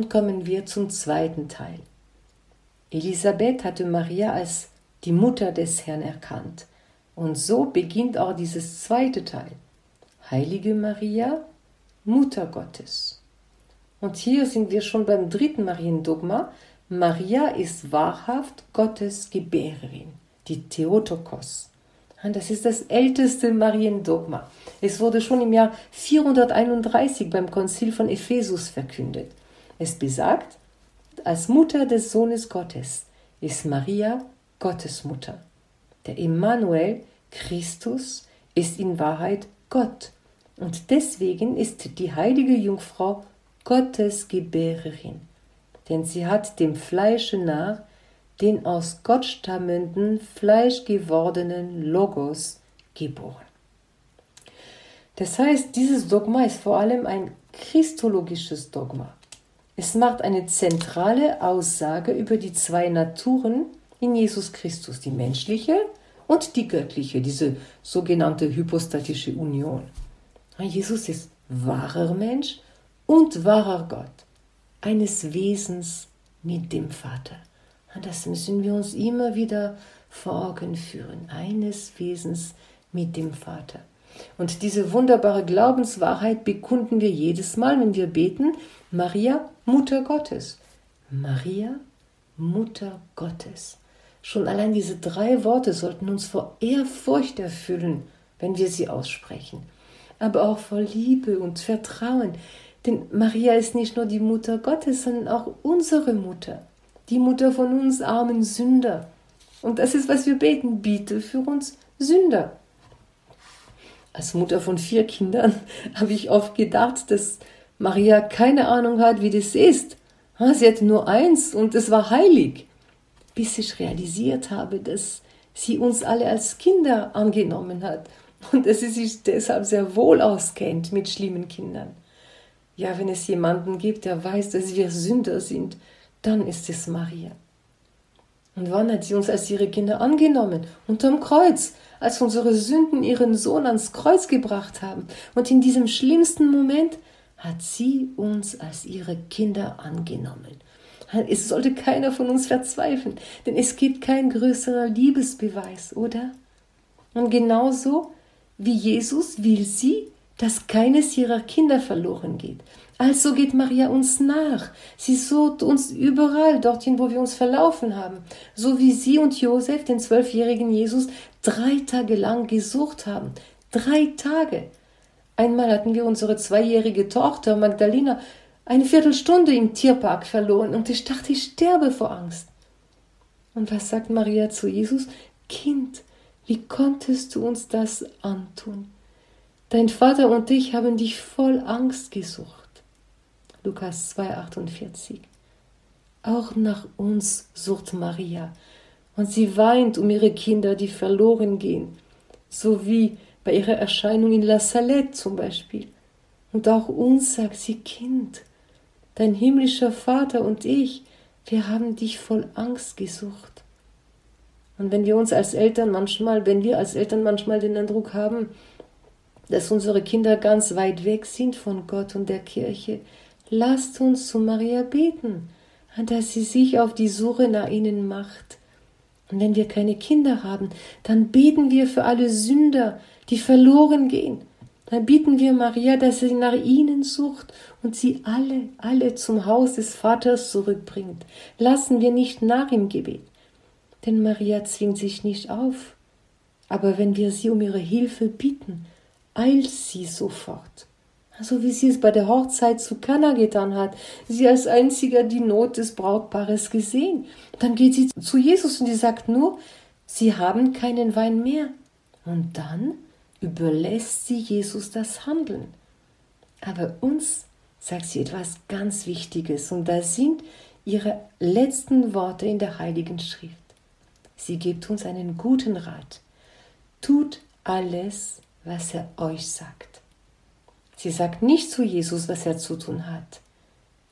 Kommen wir zum zweiten Teil. Elisabeth hatte Maria als die Mutter des Herrn erkannt. Und so beginnt auch dieses zweite Teil. Heilige Maria, Mutter Gottes. Und hier sind wir schon beim dritten Mariendogma. Maria ist wahrhaft Gottes Gebärerin, die Theotokos. Das ist das älteste Mariendogma. Es wurde schon im Jahr 431 beim Konzil von Ephesus verkündet. Es besagt, als Mutter des Sohnes Gottes ist Maria Gottesmutter. Der Immanuel, Christus, ist in Wahrheit Gott. Und deswegen ist die heilige Jungfrau Gottes Gebärerin. Denn sie hat dem Fleische nach den aus Gott stammenden, fleischgewordenen Logos geboren. Das heißt, dieses Dogma ist vor allem ein christologisches Dogma. Es macht eine zentrale Aussage über die zwei Naturen in Jesus Christus, die menschliche und die göttliche, diese sogenannte hypostatische Union. Jesus ist wahrer Mensch und wahrer Gott, eines Wesens mit dem Vater. Das müssen wir uns immer wieder vor Augen führen, eines Wesens mit dem Vater. Und diese wunderbare Glaubenswahrheit bekunden wir jedes Mal, wenn wir beten, Maria, Mutter Gottes. Maria, Mutter Gottes. Schon allein diese drei Worte sollten uns vor Ehrfurcht erfüllen, wenn wir sie aussprechen, aber auch vor Liebe und Vertrauen. Denn Maria ist nicht nur die Mutter Gottes, sondern auch unsere Mutter, die Mutter von uns armen Sünder. Und das ist, was wir beten, biete für uns Sünder. Als Mutter von vier Kindern [LAUGHS] habe ich oft gedacht, dass Maria keine Ahnung hat, wie das ist. Sie hatte nur eins und es war heilig, bis ich realisiert habe, dass sie uns alle als Kinder angenommen hat [LAUGHS] und dass sie sich deshalb sehr wohl auskennt mit schlimmen Kindern. Ja, wenn es jemanden gibt, der weiß, dass wir Sünder sind, dann ist es Maria. Und wann hat sie uns als ihre Kinder angenommen? Unterm Kreuz, als unsere Sünden ihren Sohn ans Kreuz gebracht haben. Und in diesem schlimmsten Moment hat sie uns als ihre Kinder angenommen. Es sollte keiner von uns verzweifeln, denn es gibt kein größerer Liebesbeweis, oder? Und genauso wie Jesus will sie, dass keines ihrer Kinder verloren geht. Also geht Maria uns nach. Sie sucht uns überall, dorthin, wo wir uns verlaufen haben. So wie sie und Josef, den zwölfjährigen Jesus, drei Tage lang gesucht haben. Drei Tage. Einmal hatten wir unsere zweijährige Tochter Magdalena eine Viertelstunde im Tierpark verloren und ich dachte, ich sterbe vor Angst. Und was sagt Maria zu Jesus? Kind, wie konntest du uns das antun? Dein Vater und ich haben dich voll Angst gesucht. Lukas 2,48. Auch nach uns sucht Maria, und sie weint um ihre Kinder, die verloren gehen, so wie bei ihrer Erscheinung in La Salette zum Beispiel. Und auch uns sagt sie, Kind, dein himmlischer Vater und ich, wir haben dich voll Angst gesucht. Und wenn wir uns als Eltern manchmal, wenn wir als Eltern manchmal den Eindruck haben, dass unsere Kinder ganz weit weg sind von Gott und der Kirche, Lasst uns zu Maria beten, dass sie sich auf die Suche nach ihnen macht. Und wenn wir keine Kinder haben, dann beten wir für alle Sünder, die verloren gehen. Dann bieten wir Maria, dass sie nach ihnen sucht und sie alle, alle zum Haus des Vaters zurückbringt. Lassen wir nicht nach im Gebet. Denn Maria zwingt sich nicht auf. Aber wenn wir sie um ihre Hilfe bitten, eilt sie sofort so wie sie es bei der Hochzeit zu Kana getan hat. Sie als einziger die Not des Brautpaares gesehen. Dann geht sie zu Jesus und sie sagt nur, sie haben keinen Wein mehr. Und dann überlässt sie Jesus das Handeln. Aber uns sagt sie etwas ganz Wichtiges und das sind ihre letzten Worte in der Heiligen Schrift. Sie gibt uns einen guten Rat. Tut alles, was er euch sagt. Sie sagt nicht zu Jesus, was er zu tun hat.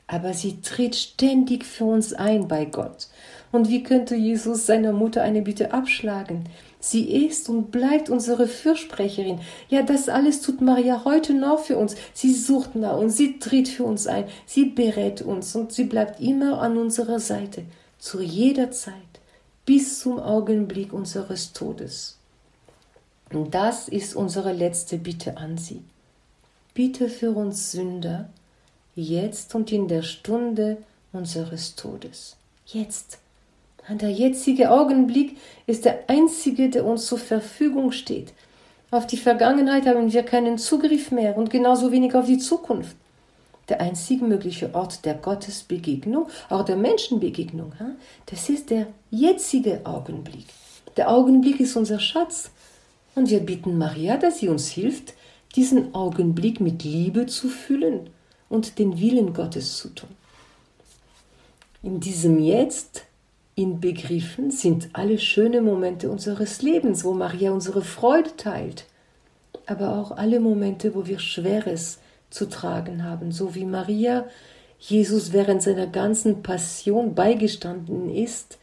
Aber sie tritt ständig für uns ein bei Gott. Und wie könnte Jesus seiner Mutter eine Bitte abschlagen? Sie ist und bleibt unsere Fürsprecherin. Ja, das alles tut Maria heute noch für uns. Sie sucht nach uns, sie tritt für uns ein, sie berät uns und sie bleibt immer an unserer Seite, zu jeder Zeit, bis zum Augenblick unseres Todes. Und das ist unsere letzte Bitte an sie bitte für uns Sünder, jetzt und in der Stunde unseres Todes. Jetzt. Der jetzige Augenblick ist der einzige, der uns zur Verfügung steht. Auf die Vergangenheit haben wir keinen Zugriff mehr und genauso wenig auf die Zukunft. Der einzige mögliche Ort der Gottesbegegnung, auch der Menschenbegegnung, das ist der jetzige Augenblick. Der Augenblick ist unser Schatz. Und wir bitten Maria, dass sie uns hilft, diesen Augenblick mit Liebe zu fühlen und den Willen Gottes zu tun. In diesem Jetzt inbegriffen sind alle schönen Momente unseres Lebens, wo Maria unsere Freude teilt, aber auch alle Momente, wo wir Schweres zu tragen haben, so wie Maria Jesus während seiner ganzen Passion beigestanden ist,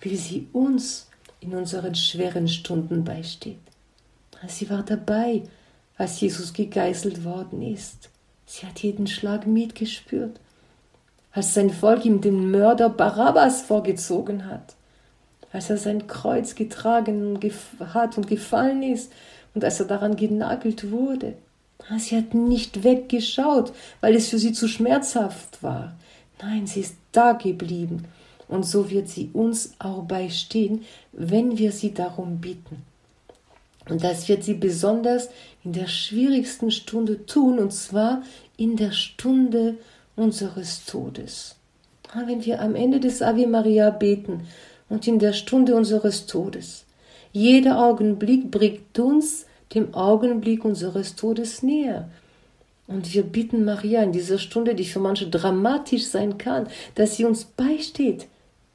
wie sie uns in unseren schweren Stunden beisteht. Sie war dabei, als Jesus gegeißelt worden ist. Sie hat jeden Schlag mitgespürt, als sein Volk ihm den Mörder Barabbas vorgezogen hat, als er sein Kreuz getragen hat und gefallen ist und als er daran genagelt wurde. Ah, sie hat nicht weggeschaut, weil es für sie zu schmerzhaft war. Nein, sie ist da geblieben. Und so wird sie uns auch beistehen, wenn wir sie darum bitten. Und das wird sie besonders in der schwierigsten Stunde tun, und zwar in der Stunde unseres Todes. Wenn wir am Ende des Ave Maria beten und in der Stunde unseres Todes. Jeder Augenblick bringt uns dem Augenblick unseres Todes näher. Und wir bitten Maria in dieser Stunde, die für manche dramatisch sein kann, dass sie uns beisteht.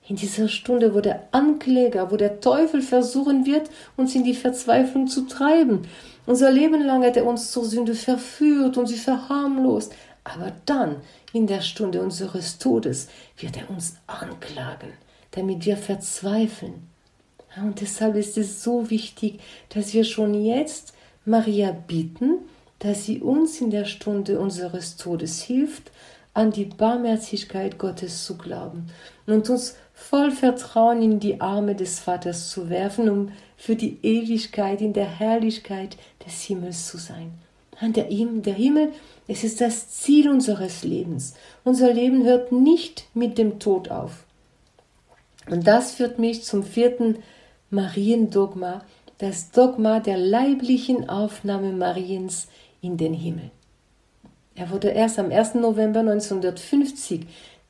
In dieser Stunde, wo der Ankläger, wo der Teufel versuchen wird, uns in die Verzweiflung zu treiben. Unser Leben lang hat er uns zur Sünde verführt und sie verharmlost. Aber dann, in der Stunde unseres Todes, wird er uns anklagen, damit wir verzweifeln. Und deshalb ist es so wichtig, dass wir schon jetzt Maria bitten, dass sie uns in der Stunde unseres Todes hilft, an die Barmherzigkeit Gottes zu glauben und uns voll Vertrauen in die Arme des Vaters zu werfen, um für die Ewigkeit in der Herrlichkeit des Himmels zu sein. Der, der Himmel, es ist das Ziel unseres Lebens. Unser Leben hört nicht mit dem Tod auf. Und das führt mich zum vierten Mariendogma, das Dogma der leiblichen Aufnahme Mariens in den Himmel. Er wurde erst am 1. November 1950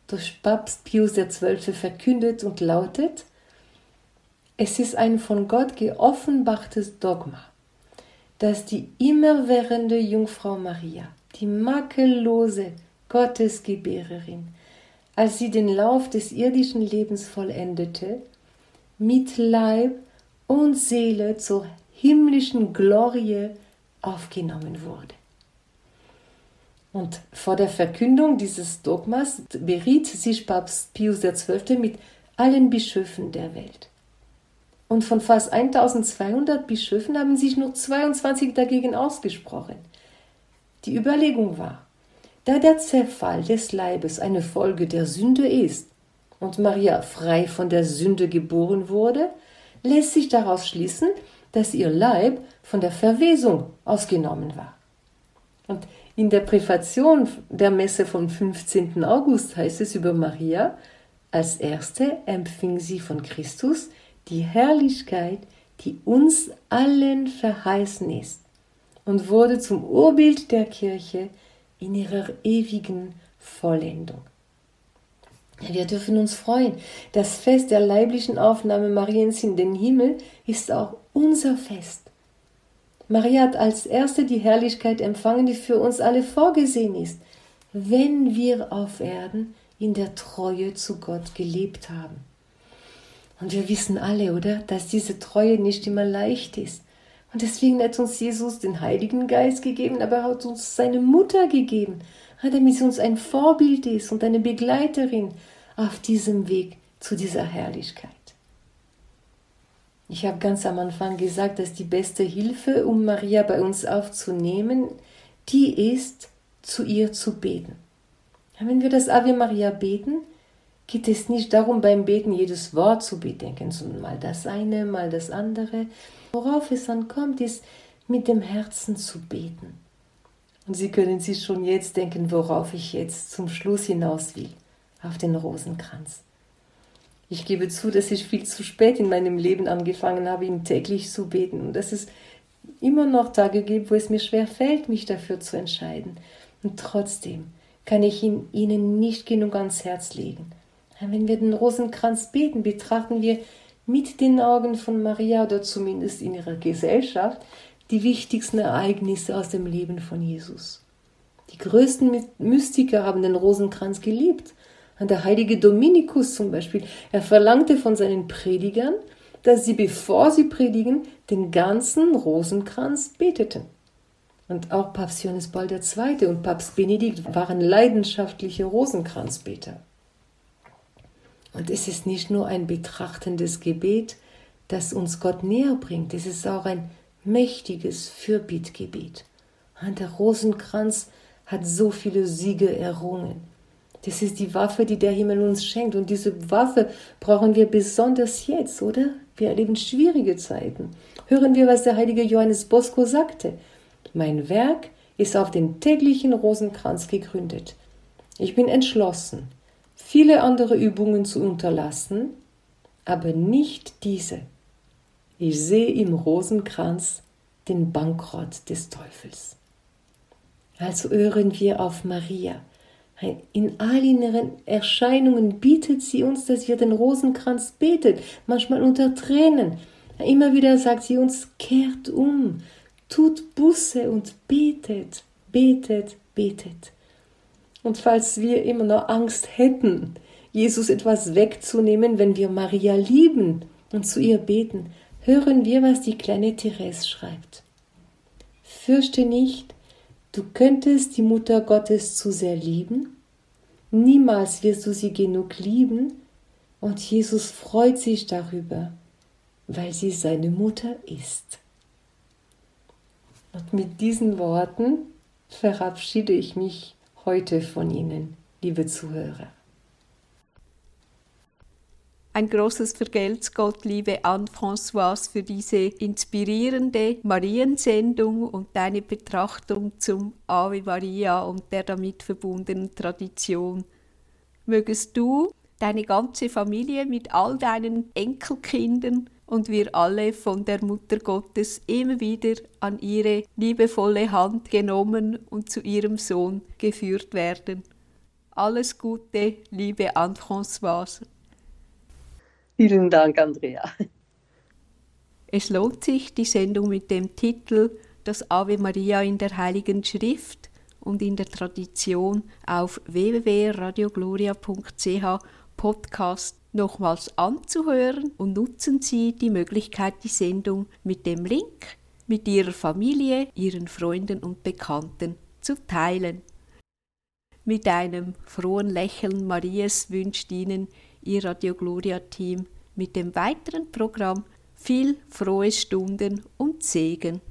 durch Papst Pius XII. verkündet und lautet, es ist ein von Gott geoffenbartes Dogma, dass die immerwährende Jungfrau Maria, die makellose Gottesgebärerin, als sie den Lauf des irdischen Lebens vollendete, mit Leib und Seele zur himmlischen Glorie aufgenommen wurde. Und vor der Verkündung dieses Dogmas beriet sich Papst Pius XII. mit allen Bischöfen der Welt. Und von fast 1200 Bischöfen haben sich nur 22 dagegen ausgesprochen. Die Überlegung war, da der Zerfall des Leibes eine Folge der Sünde ist und Maria frei von der Sünde geboren wurde, lässt sich daraus schließen, dass ihr Leib von der Verwesung ausgenommen war. Und in der Präfation der Messe vom 15. August heißt es über Maria, als erste empfing sie von Christus die Herrlichkeit, die uns allen verheißen ist, und wurde zum Urbild der Kirche in ihrer ewigen Vollendung. Wir dürfen uns freuen. Das Fest der leiblichen Aufnahme Mariens in den Himmel ist auch unser Fest. Maria hat als erste die Herrlichkeit empfangen, die für uns alle vorgesehen ist, wenn wir auf Erden in der Treue zu Gott gelebt haben. Und wir wissen alle, oder, dass diese Treue nicht immer leicht ist. Und deswegen hat uns Jesus den Heiligen Geist gegeben, aber er hat uns seine Mutter gegeben, damit sie uns ein Vorbild ist und eine Begleiterin auf diesem Weg zu dieser Herrlichkeit. Ich habe ganz am Anfang gesagt, dass die beste Hilfe, um Maria bei uns aufzunehmen, die ist, zu ihr zu beten. Wenn wir das Ave Maria beten, geht es nicht darum, beim Beten jedes Wort zu bedenken, sondern mal das eine, mal das andere. Worauf es ankommt, ist, mit dem Herzen zu beten. Und Sie können sich schon jetzt denken, worauf ich jetzt zum Schluss hinaus will, auf den Rosenkranz. Ich gebe zu, dass ich viel zu spät in meinem Leben angefangen habe, ihm täglich zu beten und dass es immer noch Tage gibt, wo es mir schwer fällt, mich dafür zu entscheiden. Und trotzdem kann ich ihn ihnen nicht genug ans Herz legen. Wenn wir den Rosenkranz beten, betrachten wir mit den Augen von Maria oder zumindest in ihrer Gesellschaft die wichtigsten Ereignisse aus dem Leben von Jesus. Die größten Mystiker haben den Rosenkranz geliebt der heilige Dominikus zum Beispiel, er verlangte von seinen Predigern, dass sie, bevor sie predigen, den ganzen Rosenkranz beteten. Und auch Papst Johannes Paul II. und Papst Benedikt waren leidenschaftliche Rosenkranzbeter. Und es ist nicht nur ein betrachtendes Gebet, das uns Gott näher bringt, es ist auch ein mächtiges Fürbittgebet. Der Rosenkranz hat so viele Siege errungen. Das ist die Waffe, die der Himmel uns schenkt. Und diese Waffe brauchen wir besonders jetzt, oder? Wir erleben schwierige Zeiten. Hören wir, was der heilige Johannes Bosco sagte. Mein Werk ist auf den täglichen Rosenkranz gegründet. Ich bin entschlossen, viele andere Übungen zu unterlassen, aber nicht diese. Ich sehe im Rosenkranz den Bankrott des Teufels. Also hören wir auf Maria. In all ihren Erscheinungen bietet sie uns, dass wir den Rosenkranz betet, manchmal unter Tränen. Immer wieder sagt sie uns, kehrt um, tut Busse und betet, betet, betet. Und falls wir immer noch Angst hätten, Jesus etwas wegzunehmen, wenn wir Maria lieben und zu ihr beten, hören wir, was die kleine Therese schreibt. Fürchte nicht, du könntest die Mutter Gottes zu sehr lieben, niemals wirst du sie genug lieben, und Jesus freut sich darüber, weil sie seine Mutter ist. Und mit diesen Worten verabschiede ich mich heute von Ihnen, liebe Zuhörer. Ein großes Vergelt's Gott, liebe Anne-Françoise, für diese inspirierende Mariensendung und deine Betrachtung zum Ave Maria und der damit verbundenen Tradition. Mögest du, deine ganze Familie mit all deinen Enkelkindern und wir alle von der Mutter Gottes immer wieder an ihre liebevolle Hand genommen und zu ihrem Sohn geführt werden. Alles Gute, liebe Anne-Françoise. Vielen Dank, Andrea. Es lohnt sich, die Sendung mit dem Titel Das Ave Maria in der Heiligen Schrift und in der Tradition auf www.radiogloria.ch Podcast nochmals anzuhören und nutzen Sie die Möglichkeit, die Sendung mit dem Link mit Ihrer Familie, Ihren Freunden und Bekannten zu teilen. Mit einem frohen Lächeln Marias wünscht Ihnen Ihr Radio Gloria Team mit dem weiteren Programm viel frohe Stunden und Segen.